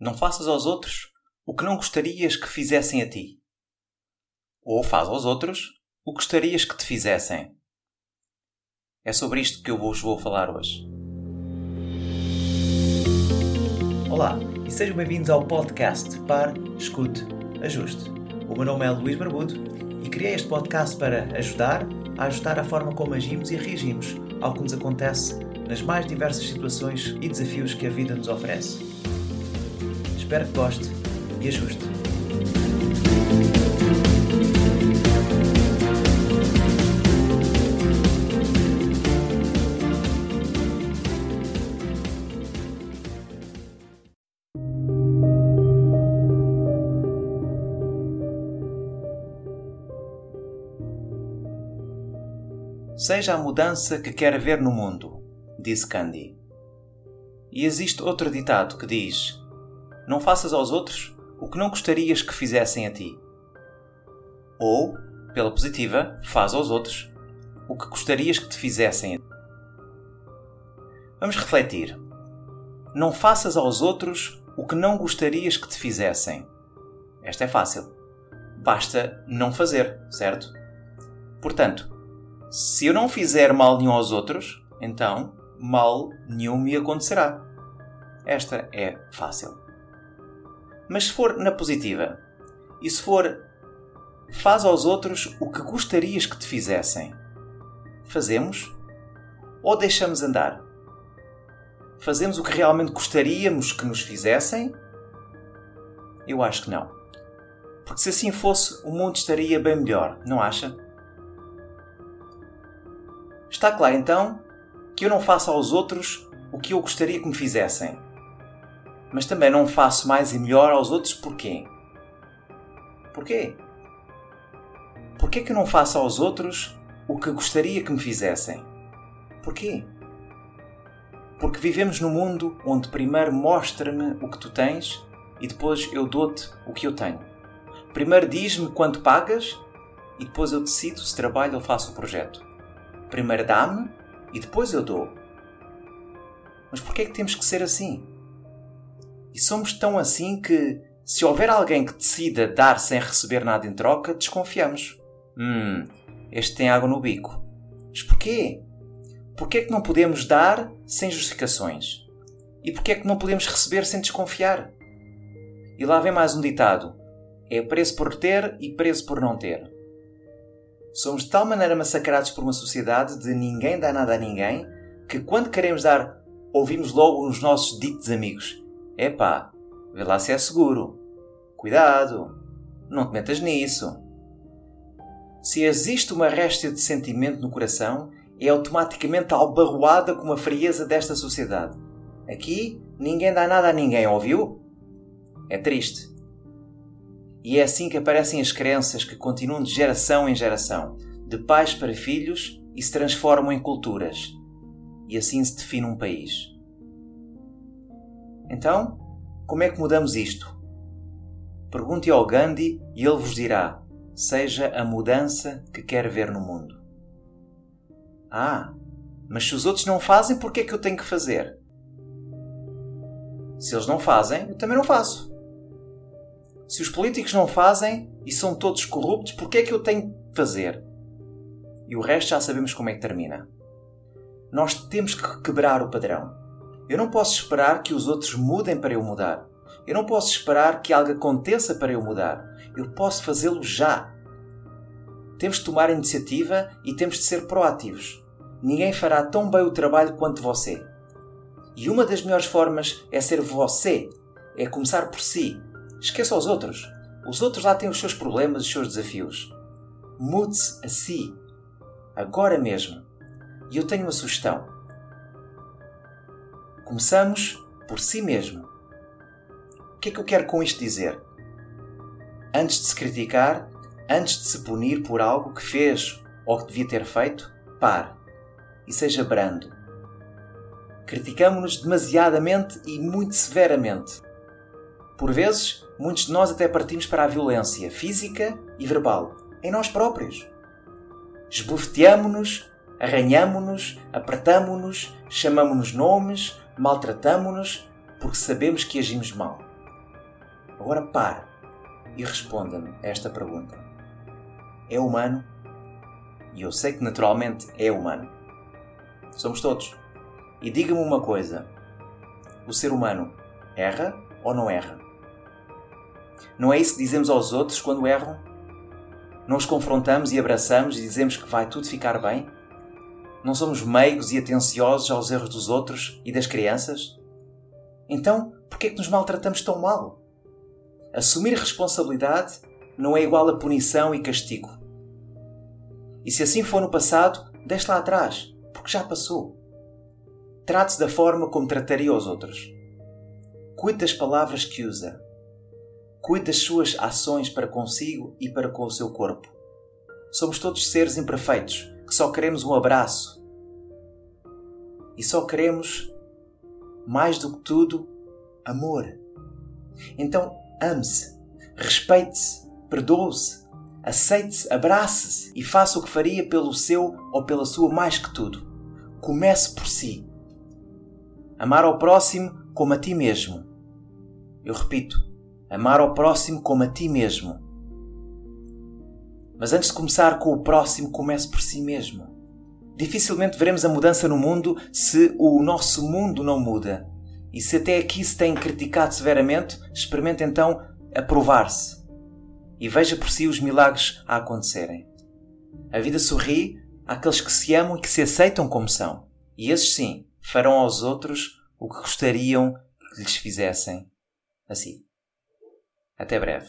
Não faças aos outros o que não gostarias que fizessem a ti. Ou faz aos outros o que gostarias que te fizessem. É sobre isto que eu vos vou falar hoje. Olá e sejam bem-vindos ao podcast Par, Escute, Ajuste. O meu nome é Luís Barbudo e criei este podcast para ajudar a ajustar a forma como agimos e reagimos ao que nos acontece nas mais diversas situações e desafios que a vida nos oferece. Espero que goste e ajuste. Seja a mudança que quer ver no mundo, disse Candy. E existe outro ditado que diz: Não faças aos outros o que não gostarias que fizessem a ti. Ou, pela positiva, faz aos outros o que gostarias que te fizessem a ti. Vamos refletir. Não faças aos outros o que não gostarias que te fizessem. Esta é fácil. Basta não fazer, certo? Portanto, se eu não fizer mal nenhum aos outros, então mal nenhum me acontecerá. Esta é fácil. Mas se for na positiva, e se for faz aos outros o que gostarias que te fizessem, fazemos ou deixamos andar? Fazemos o que realmente gostaríamos que nos fizessem? Eu acho que não. Porque se assim fosse, o mundo estaria bem melhor, não acha? Está claro então que eu não faço aos outros o que eu gostaria que me fizessem. Mas também não faço mais e melhor aos outros porquê? Porquê? Porquê que eu não faço aos outros o que gostaria que me fizessem? Porquê? Porque vivemos num mundo onde primeiro mostra-me o que tu tens e depois eu dou-te o que eu tenho. Primeiro diz-me quanto pagas e depois eu decido se trabalho ou faço o projeto. Primeiro dá-me e depois eu dou. Mas porquê é que temos que ser assim? E somos tão assim que, se houver alguém que decida dar sem receber nada em troca, desconfiamos. Hum, este tem água no bico. Mas porquê? Porquê é que não podemos dar sem justificações? E porquê é que não podemos receber sem desconfiar? E lá vem mais um ditado: é preço por ter e preço por não ter. Somos de tal maneira massacrados por uma sociedade de ninguém dá nada a ninguém que quando queremos dar, ouvimos logo nos nossos ditos amigos: Epá, vê lá se é seguro. Cuidado, não te metas nisso. Se existe uma réstia de sentimento no coração, é automaticamente albarroada com a frieza desta sociedade. Aqui, ninguém dá nada a ninguém, ouviu? É triste. E é assim que aparecem as crenças que continuam de geração em geração, de pais para filhos e se transformam em culturas. E assim se define um país. Então, como é que mudamos isto? Pergunte ao Gandhi e ele vos dirá: seja a mudança que quer ver no mundo. Ah, mas se os outros não fazem, por que é que eu tenho que fazer? Se eles não fazem, eu também não faço. Se os políticos não fazem e são todos corruptos, por que é que eu tenho de fazer? E o resto já sabemos como é que termina. Nós temos que quebrar o padrão. Eu não posso esperar que os outros mudem para eu mudar. Eu não posso esperar que algo aconteça para eu mudar. Eu posso fazê-lo já. Temos de tomar iniciativa e temos de ser proativos. Ninguém fará tão bem o trabalho quanto você. E uma das melhores formas é ser você. É começar por si, Esqueça os outros. Os outros lá têm os seus problemas, os seus desafios. Mude-se a si. Agora mesmo. E eu tenho uma sugestão. Começamos por si mesmo. O que é que eu quero com isto dizer? Antes de se criticar, antes de se punir por algo que fez ou que devia ter feito, pare e seja brando. Criticamos-nos demasiadamente e muito severamente. Por vezes, muitos de nós até partimos para a violência física e verbal, em nós próprios. Esbofeteamo-nos, arranhamo-nos, apertamo-nos, chamamo-nos nomes, maltratamo-nos, porque sabemos que agimos mal. Agora pare e responda-me esta pergunta: É humano? E eu sei que naturalmente é humano. Somos todos. E diga-me uma coisa: o ser humano erra ou não erra? Não é isso que dizemos aos outros quando erram? Não os confrontamos e abraçamos e dizemos que vai tudo ficar bem? Não somos meigos e atenciosos aos erros dos outros e das crianças? Então, por que é que nos maltratamos tão mal? Assumir responsabilidade não é igual a punição e castigo. E se assim for no passado, deixe lá atrás, porque já passou. Trate-se da forma como trataria os outros. Cuide das palavras que usa. Cuide das suas ações para consigo e para com o seu corpo. Somos todos seres imperfeitos que só queremos um abraço. E só queremos, mais do que tudo, amor. Então, ame-se, respeite-se, perdoe-se, aceite-se, abrace-se e faça o que faria pelo seu ou pela sua mais que tudo. Comece por si. Amar ao próximo como a ti mesmo. Eu repito, amar ao próximo como a ti mesmo. Mas antes de começar com o próximo, comece por si mesmo. Dificilmente veremos a mudança no mundo se o nosso mundo não muda. E se até aqui se tem criticado severamente, experimente então aprovar-se e veja por si os milagres a acontecerem. A vida sorri àqueles que se amam e que se aceitam como são. E esses sim farão aos outros o que gostariam que lhes fizessem assim. Até breve.